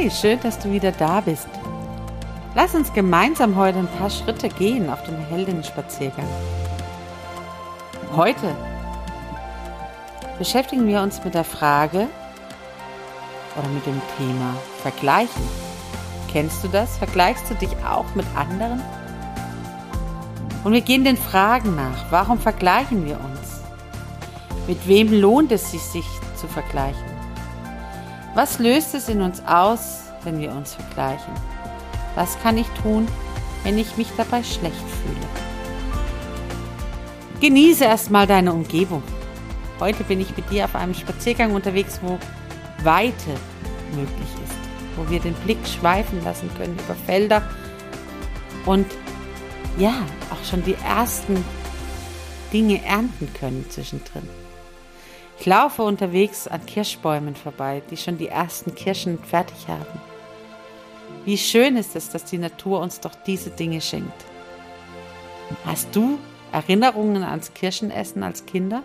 Hi, schön, dass du wieder da bist. Lass uns gemeinsam heute ein paar Schritte gehen auf dem Heldinnen-Spaziergang. Heute beschäftigen wir uns mit der Frage oder mit dem Thema Vergleichen. Kennst du das? Vergleichst du dich auch mit anderen? Und wir gehen den Fragen nach. Warum vergleichen wir uns? Mit wem lohnt es sich, sich zu vergleichen? Was löst es in uns aus, wenn wir uns vergleichen? Was kann ich tun, wenn ich mich dabei schlecht fühle? Genieße erstmal deine Umgebung. Heute bin ich mit dir auf einem Spaziergang unterwegs, wo Weite möglich ist, wo wir den Blick schweifen lassen können über Felder und ja, auch schon die ersten Dinge ernten können zwischendrin. Ich laufe unterwegs an Kirschbäumen vorbei, die schon die ersten Kirschen fertig haben. Wie schön ist es, dass die Natur uns doch diese Dinge schenkt. Hast du Erinnerungen ans Kirschenessen als Kinder?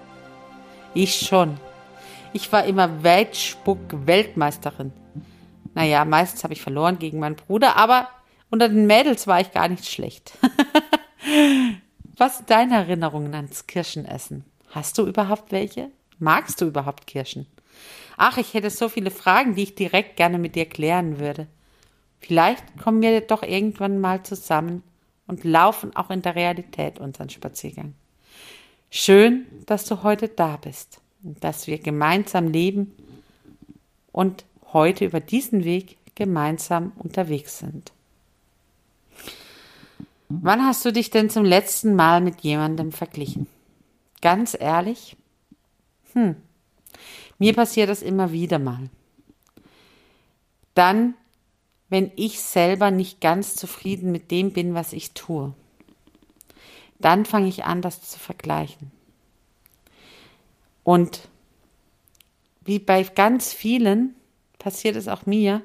Ich schon. Ich war immer Weltspuck-Weltmeisterin. Naja, meistens habe ich verloren gegen meinen Bruder, aber unter den Mädels war ich gar nicht schlecht. Was sind deine Erinnerungen ans Kirschenessen? Hast du überhaupt welche? Magst du überhaupt Kirschen? Ach, ich hätte so viele Fragen, die ich direkt gerne mit dir klären würde. Vielleicht kommen wir doch irgendwann mal zusammen und laufen auch in der Realität unseren Spaziergang. Schön, dass du heute da bist und dass wir gemeinsam leben und heute über diesen Weg gemeinsam unterwegs sind. Wann hast du dich denn zum letzten Mal mit jemandem verglichen? Ganz ehrlich? Hm, mir passiert das immer wieder mal. Dann, wenn ich selber nicht ganz zufrieden mit dem bin, was ich tue, dann fange ich an, das zu vergleichen. Und wie bei ganz vielen passiert es auch mir,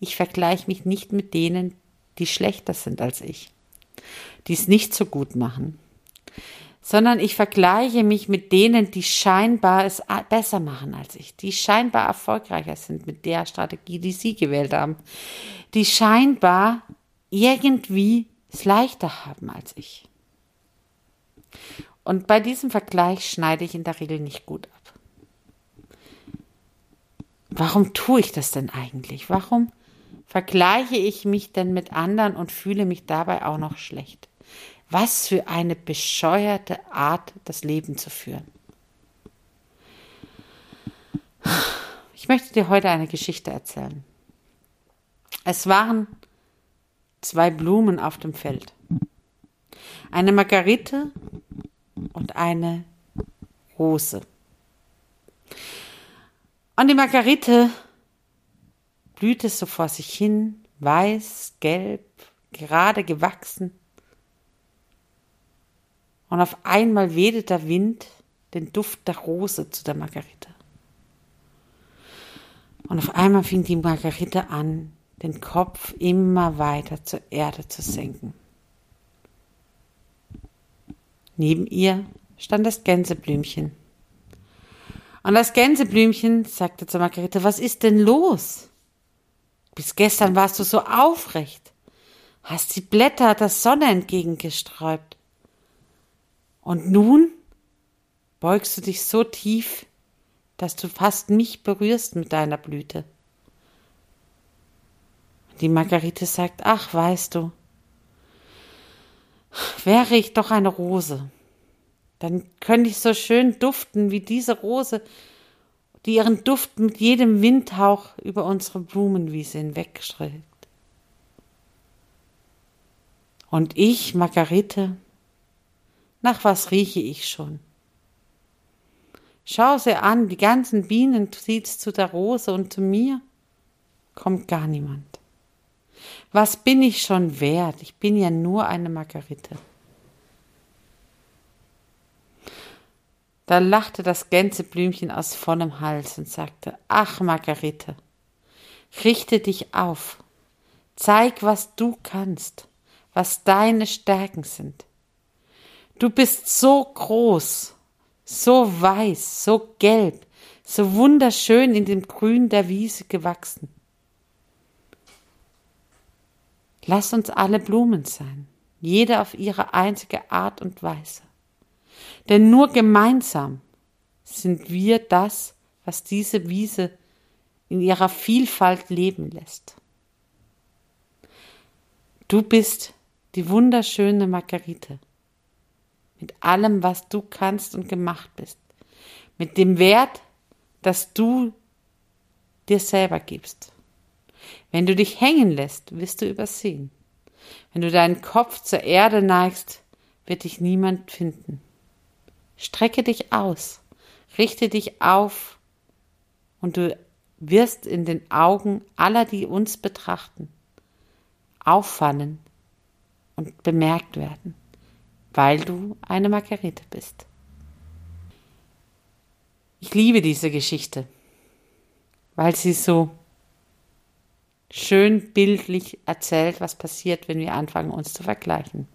ich vergleiche mich nicht mit denen, die schlechter sind als ich, die es nicht so gut machen, sondern ich vergleiche mich mit denen, die scheinbar es besser machen als ich, die scheinbar erfolgreicher sind mit der Strategie, die sie gewählt haben, die scheinbar irgendwie es leichter haben als ich. Und bei diesem Vergleich schneide ich in der Regel nicht gut ab. Warum tue ich das denn eigentlich? Warum vergleiche ich mich denn mit anderen und fühle mich dabei auch noch schlecht? Was für eine bescheuerte Art, das Leben zu führen. Ich möchte dir heute eine Geschichte erzählen. Es waren zwei Blumen auf dem Feld. Eine Margarite und eine Rose. Und die Margarite blühte so vor sich hin, weiß, gelb, gerade gewachsen. Und auf einmal wehte der Wind den Duft der Rose zu der Margarite. Und auf einmal fing die Margarite an, den Kopf immer weiter zur Erde zu senken. Neben ihr stand das Gänseblümchen. Und das Gänseblümchen sagte zur Margarete, was ist denn los? Bis gestern warst du so aufrecht, hast die Blätter der Sonne entgegengesträubt. Und nun beugst du dich so tief, dass du fast mich berührst mit deiner Blüte. Die Margarite sagt, ach, weißt du, wäre ich doch eine Rose, dann könnte ich so schön duften wie diese Rose, die ihren Duft mit jedem Windhauch über unsere Blumenwiese hinwegstreckt. Und ich, Margarete, nach was rieche ich schon? Schau sie an, die ganzen Bienen zieht's zu der Rose und zu mir kommt gar niemand. Was bin ich schon wert? Ich bin ja nur eine Margarite. Da lachte das Gänseblümchen aus vollem Hals und sagte, ach Margarete, richte dich auf, zeig, was du kannst, was deine Stärken sind. Du bist so groß, so weiß, so gelb, so wunderschön in dem Grün der Wiese gewachsen. Lass uns alle Blumen sein, jede auf ihre einzige Art und Weise. Denn nur gemeinsam sind wir das, was diese Wiese in ihrer Vielfalt leben lässt. Du bist die wunderschöne Margarite mit allem, was du kannst und gemacht bist, mit dem Wert, das du dir selber gibst. Wenn du dich hängen lässt, wirst du übersehen. Wenn du deinen Kopf zur Erde neigst, wird dich niemand finden. Strecke dich aus, richte dich auf und du wirst in den Augen aller, die uns betrachten, auffallen und bemerkt werden weil du eine Margarete bist. Ich liebe diese Geschichte, weil sie so schön bildlich erzählt, was passiert, wenn wir anfangen, uns zu vergleichen.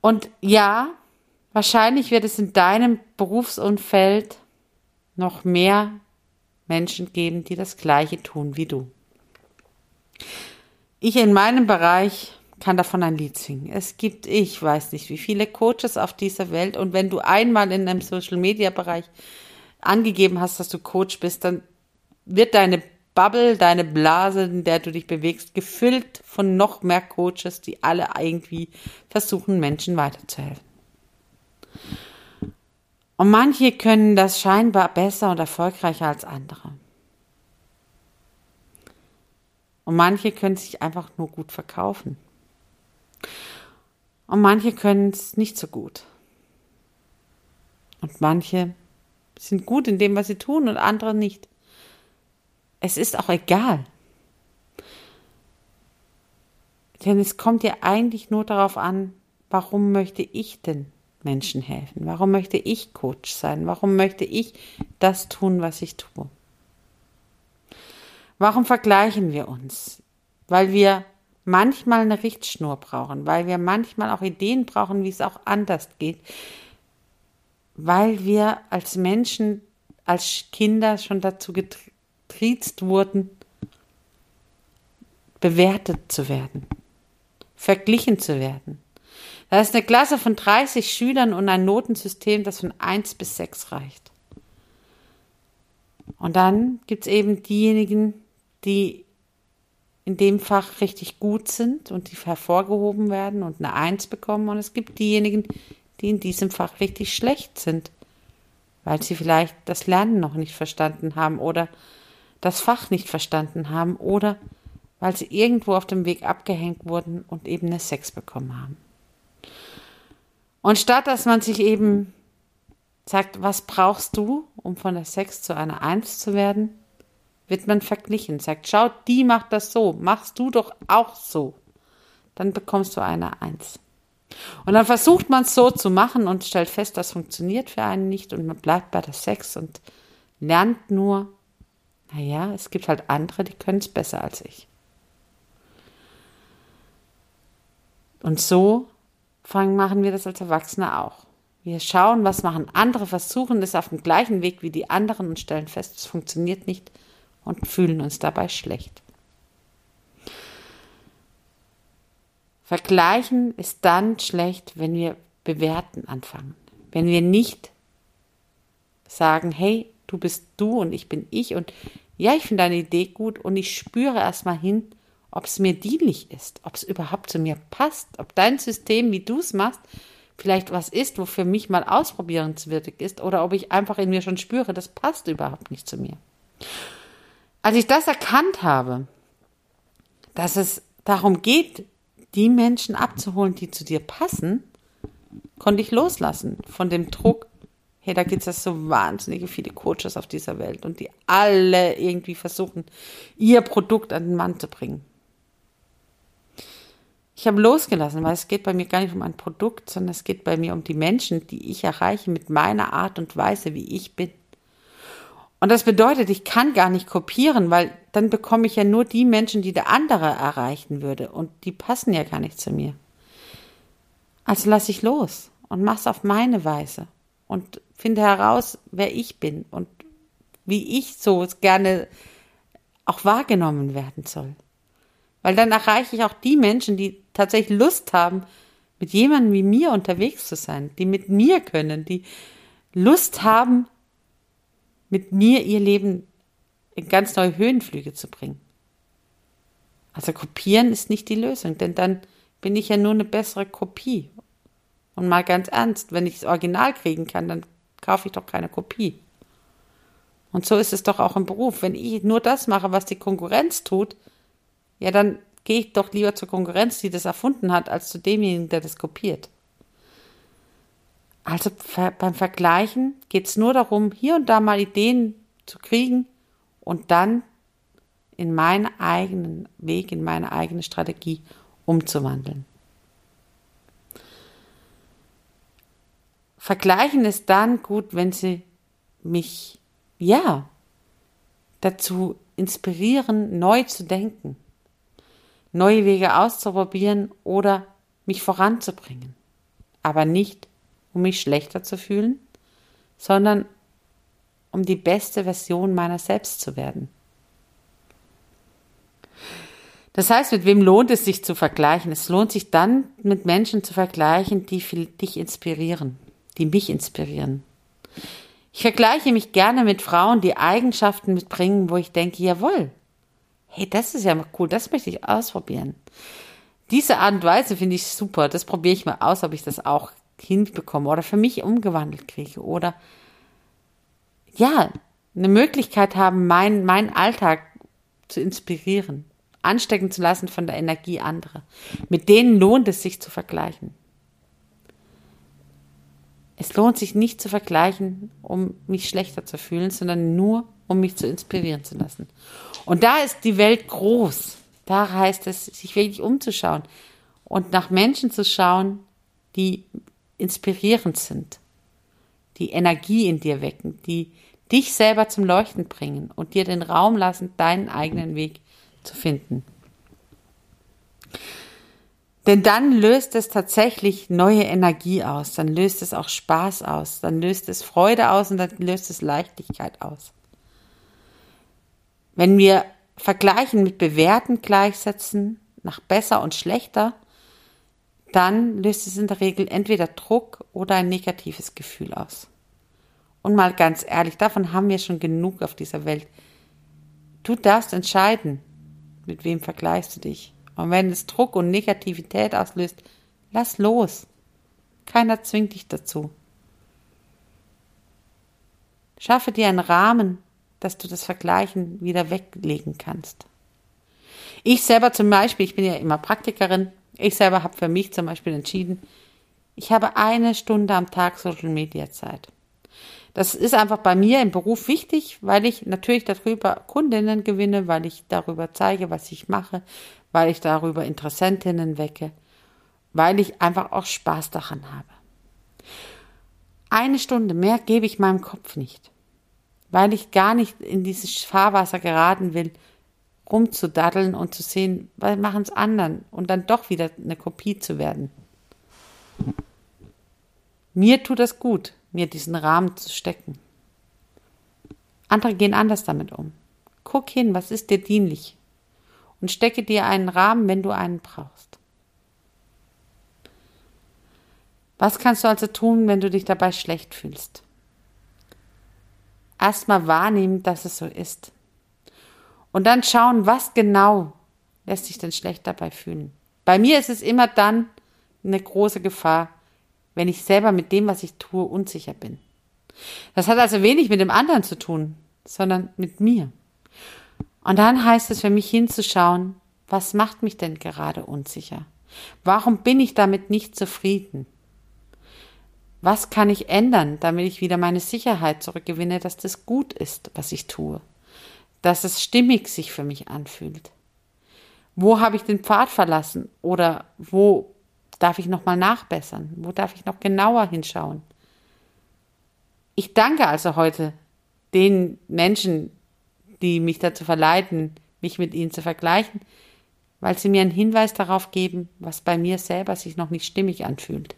Und ja, wahrscheinlich wird es in deinem Berufsumfeld noch mehr Menschen geben, die das Gleiche tun wie du. Ich in meinem Bereich kann davon ein Lied singen. Es gibt, ich weiß nicht, wie viele Coaches auf dieser Welt. Und wenn du einmal in einem Social-Media-Bereich angegeben hast, dass du Coach bist, dann wird deine Bubble, deine Blase, in der du dich bewegst, gefüllt von noch mehr Coaches, die alle irgendwie versuchen, Menschen weiterzuhelfen. Und manche können das scheinbar besser und erfolgreicher als andere. Und manche können sich einfach nur gut verkaufen. Und manche können es nicht so gut. Und manche sind gut in dem, was sie tun und andere nicht. Es ist auch egal. Denn es kommt ja eigentlich nur darauf an, warum möchte ich denn Menschen helfen? Warum möchte ich Coach sein? Warum möchte ich das tun, was ich tue? Warum vergleichen wir uns? Weil wir manchmal eine Richtschnur brauchen, weil wir manchmal auch Ideen brauchen, wie es auch anders geht, weil wir als Menschen, als Kinder schon dazu getriezt wurden, bewertet zu werden, verglichen zu werden. Da ist eine Klasse von 30 Schülern und ein Notensystem, das von 1 bis 6 reicht. Und dann gibt es eben diejenigen, die in dem Fach richtig gut sind und die hervorgehoben werden und eine Eins bekommen. Und es gibt diejenigen, die in diesem Fach richtig schlecht sind, weil sie vielleicht das Lernen noch nicht verstanden haben oder das Fach nicht verstanden haben oder weil sie irgendwo auf dem Weg abgehängt wurden und eben eine Sex bekommen haben. Und statt dass man sich eben sagt, was brauchst du, um von der Sex zu einer Eins zu werden, wird man verglichen, sagt, schau, die macht das so, machst du doch auch so. Dann bekommst du eine Eins. Und dann versucht man es so zu machen und stellt fest, das funktioniert für einen nicht und man bleibt bei der Sex und lernt nur, naja, es gibt halt andere, die können es besser als ich. Und so fangen, machen wir das als Erwachsene auch. Wir schauen, was machen andere, versuchen es auf dem gleichen Weg wie die anderen und stellen fest, es funktioniert nicht und fühlen uns dabei schlecht. Vergleichen ist dann schlecht, wenn wir bewerten anfangen. Wenn wir nicht sagen, hey, du bist du und ich bin ich und ja, ich finde deine Idee gut und ich spüre erstmal hin, ob es mir dienlich ist, ob es überhaupt zu mir passt, ob dein System, wie du es machst, vielleicht was ist, wo für mich mal ausprobierenswürdig ist oder ob ich einfach in mir schon spüre, das passt überhaupt nicht zu mir. Als ich das erkannt habe, dass es darum geht, die Menschen abzuholen, die zu dir passen, konnte ich loslassen von dem Druck, hey, da gibt es ja so wahnsinnige viele Coaches auf dieser Welt und die alle irgendwie versuchen, ihr Produkt an den Mann zu bringen. Ich habe losgelassen, weil es geht bei mir gar nicht um ein Produkt, sondern es geht bei mir um die Menschen, die ich erreiche mit meiner Art und Weise, wie ich bin. Und das bedeutet, ich kann gar nicht kopieren, weil dann bekomme ich ja nur die Menschen, die der andere erreichen würde. Und die passen ja gar nicht zu mir. Also lasse ich los und mach's auf meine Weise und finde heraus, wer ich bin und wie ich so gerne auch wahrgenommen werden soll. Weil dann erreiche ich auch die Menschen, die tatsächlich Lust haben, mit jemandem wie mir unterwegs zu sein, die mit mir können, die Lust haben, mit mir ihr Leben in ganz neue Höhenflüge zu bringen. Also kopieren ist nicht die Lösung, denn dann bin ich ja nur eine bessere Kopie. Und mal ganz ernst, wenn ich das Original kriegen kann, dann kaufe ich doch keine Kopie. Und so ist es doch auch im Beruf. Wenn ich nur das mache, was die Konkurrenz tut, ja, dann gehe ich doch lieber zur Konkurrenz, die das erfunden hat, als zu demjenigen, der das kopiert. Also beim Vergleichen geht es nur darum, hier und da mal Ideen zu kriegen und dann in meinen eigenen Weg, in meine eigene Strategie umzuwandeln. Vergleichen ist dann gut, wenn sie mich, ja, dazu inspirieren, neu zu denken, neue Wege auszuprobieren oder mich voranzubringen. Aber nicht um mich schlechter zu fühlen, sondern um die beste Version meiner selbst zu werden. Das heißt, mit wem lohnt es sich zu vergleichen? Es lohnt sich dann, mit Menschen zu vergleichen, die dich inspirieren, die mich inspirieren. Ich vergleiche mich gerne mit Frauen, die Eigenschaften mitbringen, wo ich denke, jawohl, hey, das ist ja cool, das möchte ich ausprobieren. Diese Art und Weise finde ich super. Das probiere ich mal aus, ob ich das auch hinbekomme oder für mich umgewandelt kriege oder ja, eine Möglichkeit haben, meinen mein Alltag zu inspirieren, anstecken zu lassen von der Energie anderer. Mit denen lohnt es sich zu vergleichen. Es lohnt sich nicht zu vergleichen, um mich schlechter zu fühlen, sondern nur, um mich zu inspirieren zu lassen. Und da ist die Welt groß. Da heißt es, sich wirklich umzuschauen und nach Menschen zu schauen, die inspirierend sind, die Energie in dir wecken, die dich selber zum Leuchten bringen und dir den Raum lassen, deinen eigenen Weg zu finden. Denn dann löst es tatsächlich neue Energie aus, dann löst es auch Spaß aus, dann löst es Freude aus und dann löst es Leichtigkeit aus. Wenn wir Vergleichen mit Bewerten gleichsetzen, nach besser und schlechter, dann löst es in der Regel entweder Druck oder ein negatives Gefühl aus. Und mal ganz ehrlich, davon haben wir schon genug auf dieser Welt. Du darfst entscheiden, mit wem vergleichst du dich. Und wenn es Druck und Negativität auslöst, lass los. Keiner zwingt dich dazu. Schaffe dir einen Rahmen, dass du das Vergleichen wieder weglegen kannst. Ich selber zum Beispiel, ich bin ja immer Praktikerin, ich selber habe für mich zum Beispiel entschieden, ich habe eine Stunde am Tag Social Media Zeit. Das ist einfach bei mir im Beruf wichtig, weil ich natürlich darüber Kundinnen gewinne, weil ich darüber zeige, was ich mache, weil ich darüber Interessentinnen wecke, weil ich einfach auch Spaß daran habe. Eine Stunde mehr gebe ich meinem Kopf nicht, weil ich gar nicht in dieses Fahrwasser geraten will, rumzudaddeln und zu sehen, was machen es anderen und dann doch wieder eine Kopie zu werden. Mir tut das gut, mir diesen Rahmen zu stecken. Andere gehen anders damit um. Guck hin, was ist dir dienlich und stecke dir einen Rahmen, wenn du einen brauchst. Was kannst du also tun, wenn du dich dabei schlecht fühlst? Erstmal wahrnehmen, dass es so ist. Und dann schauen, was genau lässt sich denn schlecht dabei fühlen. Bei mir ist es immer dann eine große Gefahr, wenn ich selber mit dem, was ich tue, unsicher bin. Das hat also wenig mit dem anderen zu tun, sondern mit mir. Und dann heißt es für mich hinzuschauen, was macht mich denn gerade unsicher? Warum bin ich damit nicht zufrieden? Was kann ich ändern, damit ich wieder meine Sicherheit zurückgewinne, dass das gut ist, was ich tue? Dass es stimmig sich für mich anfühlt? Wo habe ich den Pfad verlassen? Oder wo darf ich nochmal nachbessern? Wo darf ich noch genauer hinschauen? Ich danke also heute den Menschen, die mich dazu verleiten, mich mit ihnen zu vergleichen, weil sie mir einen Hinweis darauf geben, was bei mir selber sich noch nicht stimmig anfühlt.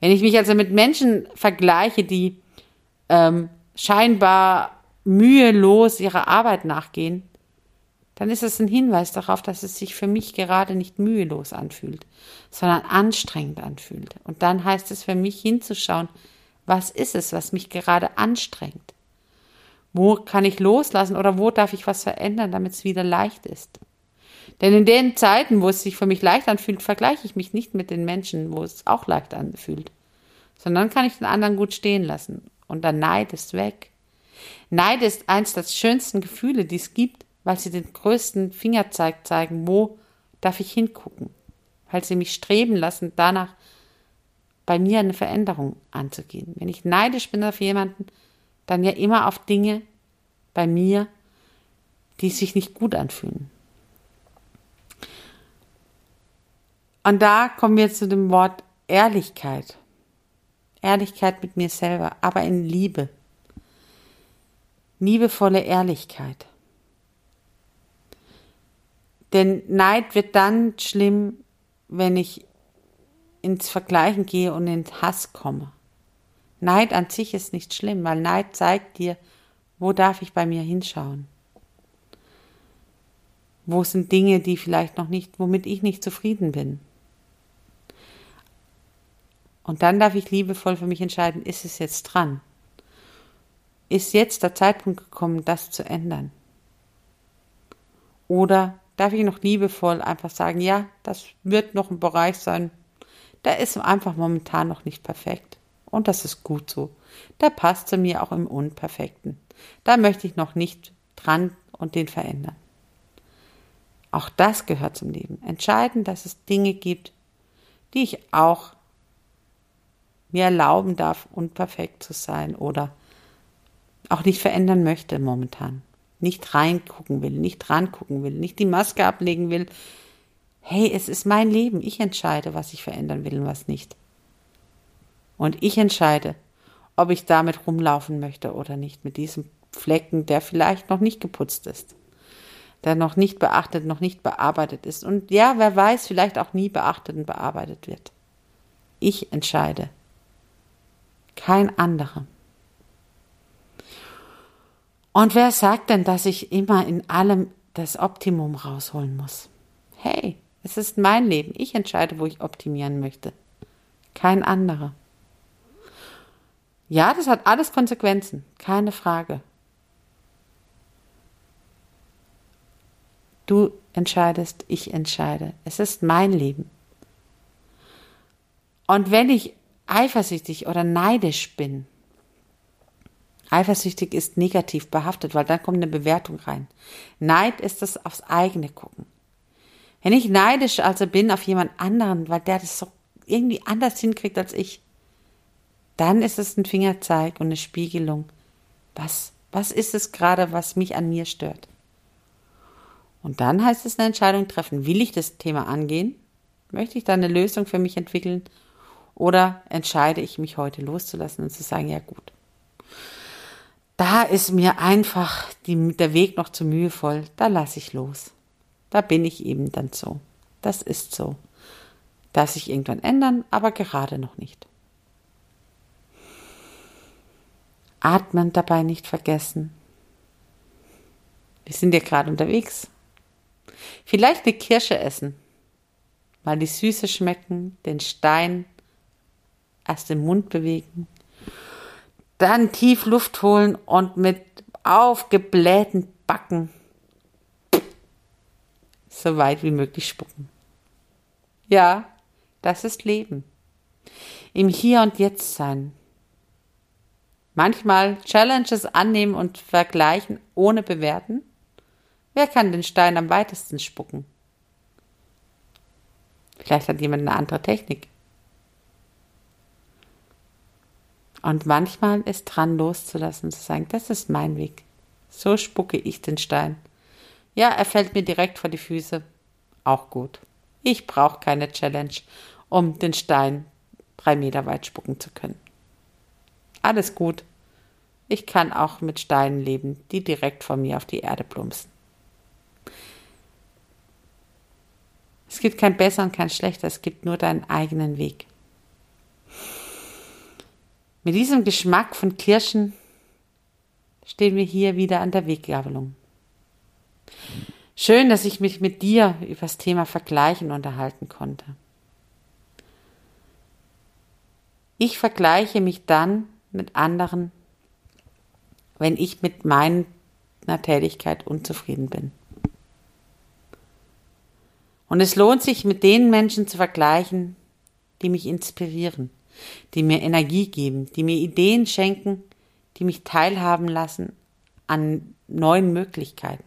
Wenn ich mich also mit Menschen vergleiche, die ähm, scheinbar mühelos ihrer Arbeit nachgehen, dann ist es ein Hinweis darauf, dass es sich für mich gerade nicht mühelos anfühlt, sondern anstrengend anfühlt. Und dann heißt es für mich hinzuschauen, was ist es, was mich gerade anstrengt? Wo kann ich loslassen oder wo darf ich was verändern, damit es wieder leicht ist? Denn in den Zeiten, wo es sich für mich leicht anfühlt, vergleiche ich mich nicht mit den Menschen, wo es auch leicht anfühlt, sondern kann ich den anderen gut stehen lassen. Und der Neid ist weg. Neid ist eins der schönsten Gefühle, die es gibt, weil sie den größten Fingerzeig zeigen, wo darf ich hingucken, weil sie mich streben lassen, danach bei mir eine Veränderung anzugehen. Wenn ich neidisch bin auf jemanden, dann ja immer auf Dinge bei mir, die sich nicht gut anfühlen. Und da kommen wir zu dem Wort Ehrlichkeit. Ehrlichkeit mit mir selber, aber in Liebe. Liebevolle Ehrlichkeit. Denn Neid wird dann schlimm, wenn ich ins Vergleichen gehe und in Hass komme. Neid an sich ist nicht schlimm, weil Neid zeigt dir, wo darf ich bei mir hinschauen. Wo sind Dinge, die vielleicht noch nicht, womit ich nicht zufrieden bin. Und dann darf ich liebevoll für mich entscheiden, ist es jetzt dran? Ist jetzt der Zeitpunkt gekommen, das zu ändern? Oder darf ich noch liebevoll einfach sagen, ja, das wird noch ein Bereich sein, der ist einfach momentan noch nicht perfekt. Und das ist gut so. Der passt zu mir auch im Unperfekten. Da möchte ich noch nicht dran und den verändern. Auch das gehört zum Leben. Entscheiden, dass es Dinge gibt, die ich auch mir erlauben darf, unperfekt zu sein oder auch nicht verändern möchte momentan. Nicht reingucken will, nicht rangucken will, nicht die Maske ablegen will, hey, es ist mein Leben, ich entscheide, was ich verändern will und was nicht. Und ich entscheide, ob ich damit rumlaufen möchte oder nicht, mit diesem Flecken, der vielleicht noch nicht geputzt ist, der noch nicht beachtet, noch nicht bearbeitet ist und ja, wer weiß, vielleicht auch nie beachtet und bearbeitet wird. Ich entscheide. Kein anderer. Und wer sagt denn, dass ich immer in allem das Optimum rausholen muss? Hey, es ist mein Leben. Ich entscheide, wo ich optimieren möchte. Kein anderer. Ja, das hat alles Konsequenzen. Keine Frage. Du entscheidest, ich entscheide. Es ist mein Leben. Und wenn ich eifersüchtig oder neidisch bin, eifersüchtig ist negativ behaftet, weil dann kommt eine Bewertung rein. Neid ist das aufs eigene gucken. Wenn ich neidisch also bin auf jemand anderen, weil der das so irgendwie anders hinkriegt als ich, dann ist es ein Fingerzeig und eine Spiegelung. Was, was ist es gerade, was mich an mir stört? Und dann heißt es eine Entscheidung treffen. Will ich das Thema angehen? Möchte ich da eine Lösung für mich entwickeln? Oder entscheide ich mich heute loszulassen und zu sagen, ja gut. Da ist mir einfach die, der Weg noch zu mühevoll, da lasse ich los. Da bin ich eben dann so. Das ist so. Darf sich irgendwann ändern, aber gerade noch nicht. Atmen dabei nicht vergessen. Wir sind ja gerade unterwegs. Vielleicht eine Kirsche essen. Mal die Süße schmecken, den Stein erst den Mund bewegen, dann tief Luft holen und mit aufgeblähten Backen so weit wie möglich spucken. Ja, das ist Leben. Im Hier und Jetzt sein. Manchmal Challenges annehmen und vergleichen ohne bewerten. Wer kann den Stein am weitesten spucken? Vielleicht hat jemand eine andere Technik. Und manchmal ist dran loszulassen, zu sagen, das ist mein Weg. So spucke ich den Stein. Ja, er fällt mir direkt vor die Füße. Auch gut. Ich brauche keine Challenge, um den Stein drei Meter weit spucken zu können. Alles gut. Ich kann auch mit Steinen leben, die direkt vor mir auf die Erde plumpsen. Es gibt kein besser und kein schlechter, es gibt nur deinen eigenen Weg. Mit diesem Geschmack von Kirschen stehen wir hier wieder an der Weggabelung. Schön, dass ich mich mit dir über das Thema Vergleichen unterhalten konnte. Ich vergleiche mich dann mit anderen, wenn ich mit meiner Tätigkeit unzufrieden bin. Und es lohnt sich, mit den Menschen zu vergleichen, die mich inspirieren, die mir Energie geben, die mir Ideen schenken, die mich teilhaben lassen an neuen Möglichkeiten.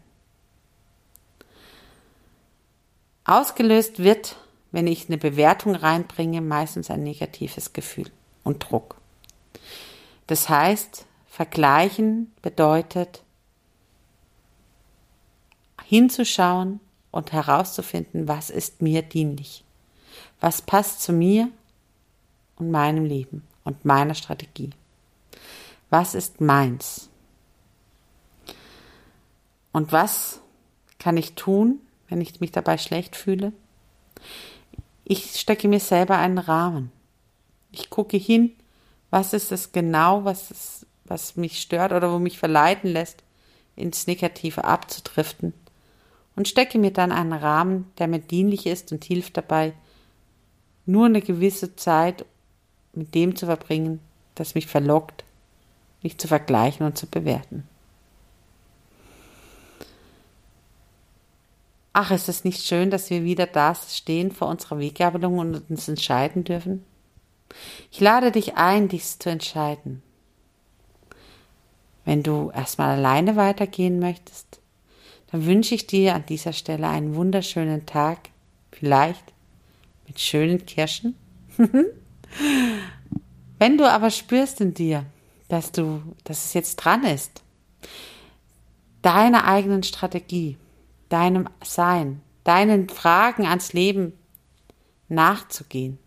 Ausgelöst wird, wenn ich eine Bewertung reinbringe, meistens ein negatives Gefühl und Druck. Das heißt, vergleichen bedeutet hinzuschauen und herauszufinden, was ist mir dienlich, was passt zu mir und meinem Leben und meiner Strategie, was ist meins und was kann ich tun, wenn ich mich dabei schlecht fühle. Ich stecke mir selber einen Rahmen. Ich gucke hin, was ist es genau, was, ist, was mich stört oder wo mich verleiten lässt, ins Negative abzudriften. Und stecke mir dann einen Rahmen, der mir dienlich ist und hilft dabei, nur eine gewisse Zeit mit dem zu verbringen, das mich verlockt, mich zu vergleichen und zu bewerten. Ach, ist es nicht schön, dass wir wieder da stehen vor unserer Weggabelung und uns entscheiden dürfen? Ich lade dich ein, dies zu entscheiden. Wenn du erstmal alleine weitergehen möchtest, dann wünsche ich dir an dieser Stelle einen wunderschönen Tag, vielleicht mit schönen Kirschen. Wenn du aber spürst in dir, dass du, dass es jetzt dran ist, deine eigenen Strategie, deinem Sein, deinen Fragen ans Leben nachzugehen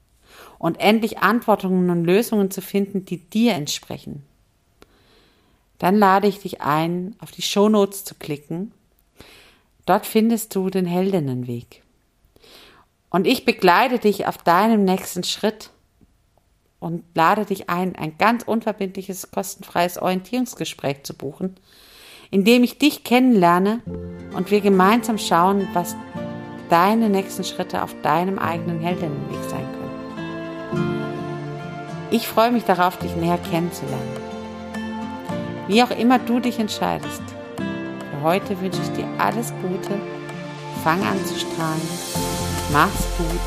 und endlich Antworten und Lösungen zu finden, die dir entsprechen. Dann lade ich dich ein, auf die Shownotes zu klicken. Dort findest du den Heldinnenweg. Und ich begleite dich auf deinem nächsten Schritt und lade dich ein, ein ganz unverbindliches, kostenfreies Orientierungsgespräch zu buchen, indem ich dich kennenlerne und wir gemeinsam schauen, was deine nächsten Schritte auf deinem eigenen Heldinnenweg sein können. Ich freue mich darauf, dich näher kennenzulernen. Wie auch immer du dich entscheidest, für heute wünsche ich dir alles Gute, fang an zu strahlen, mach's gut,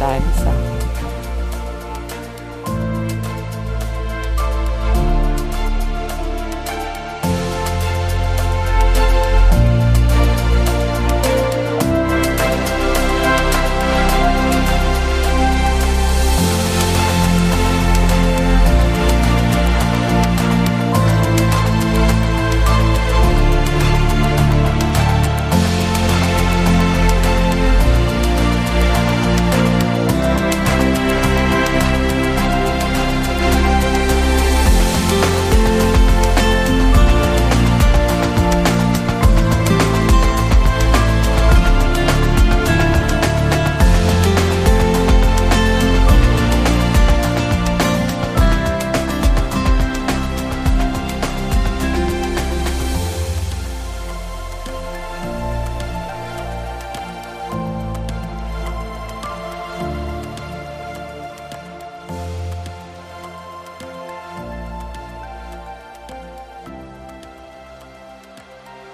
deine Sache.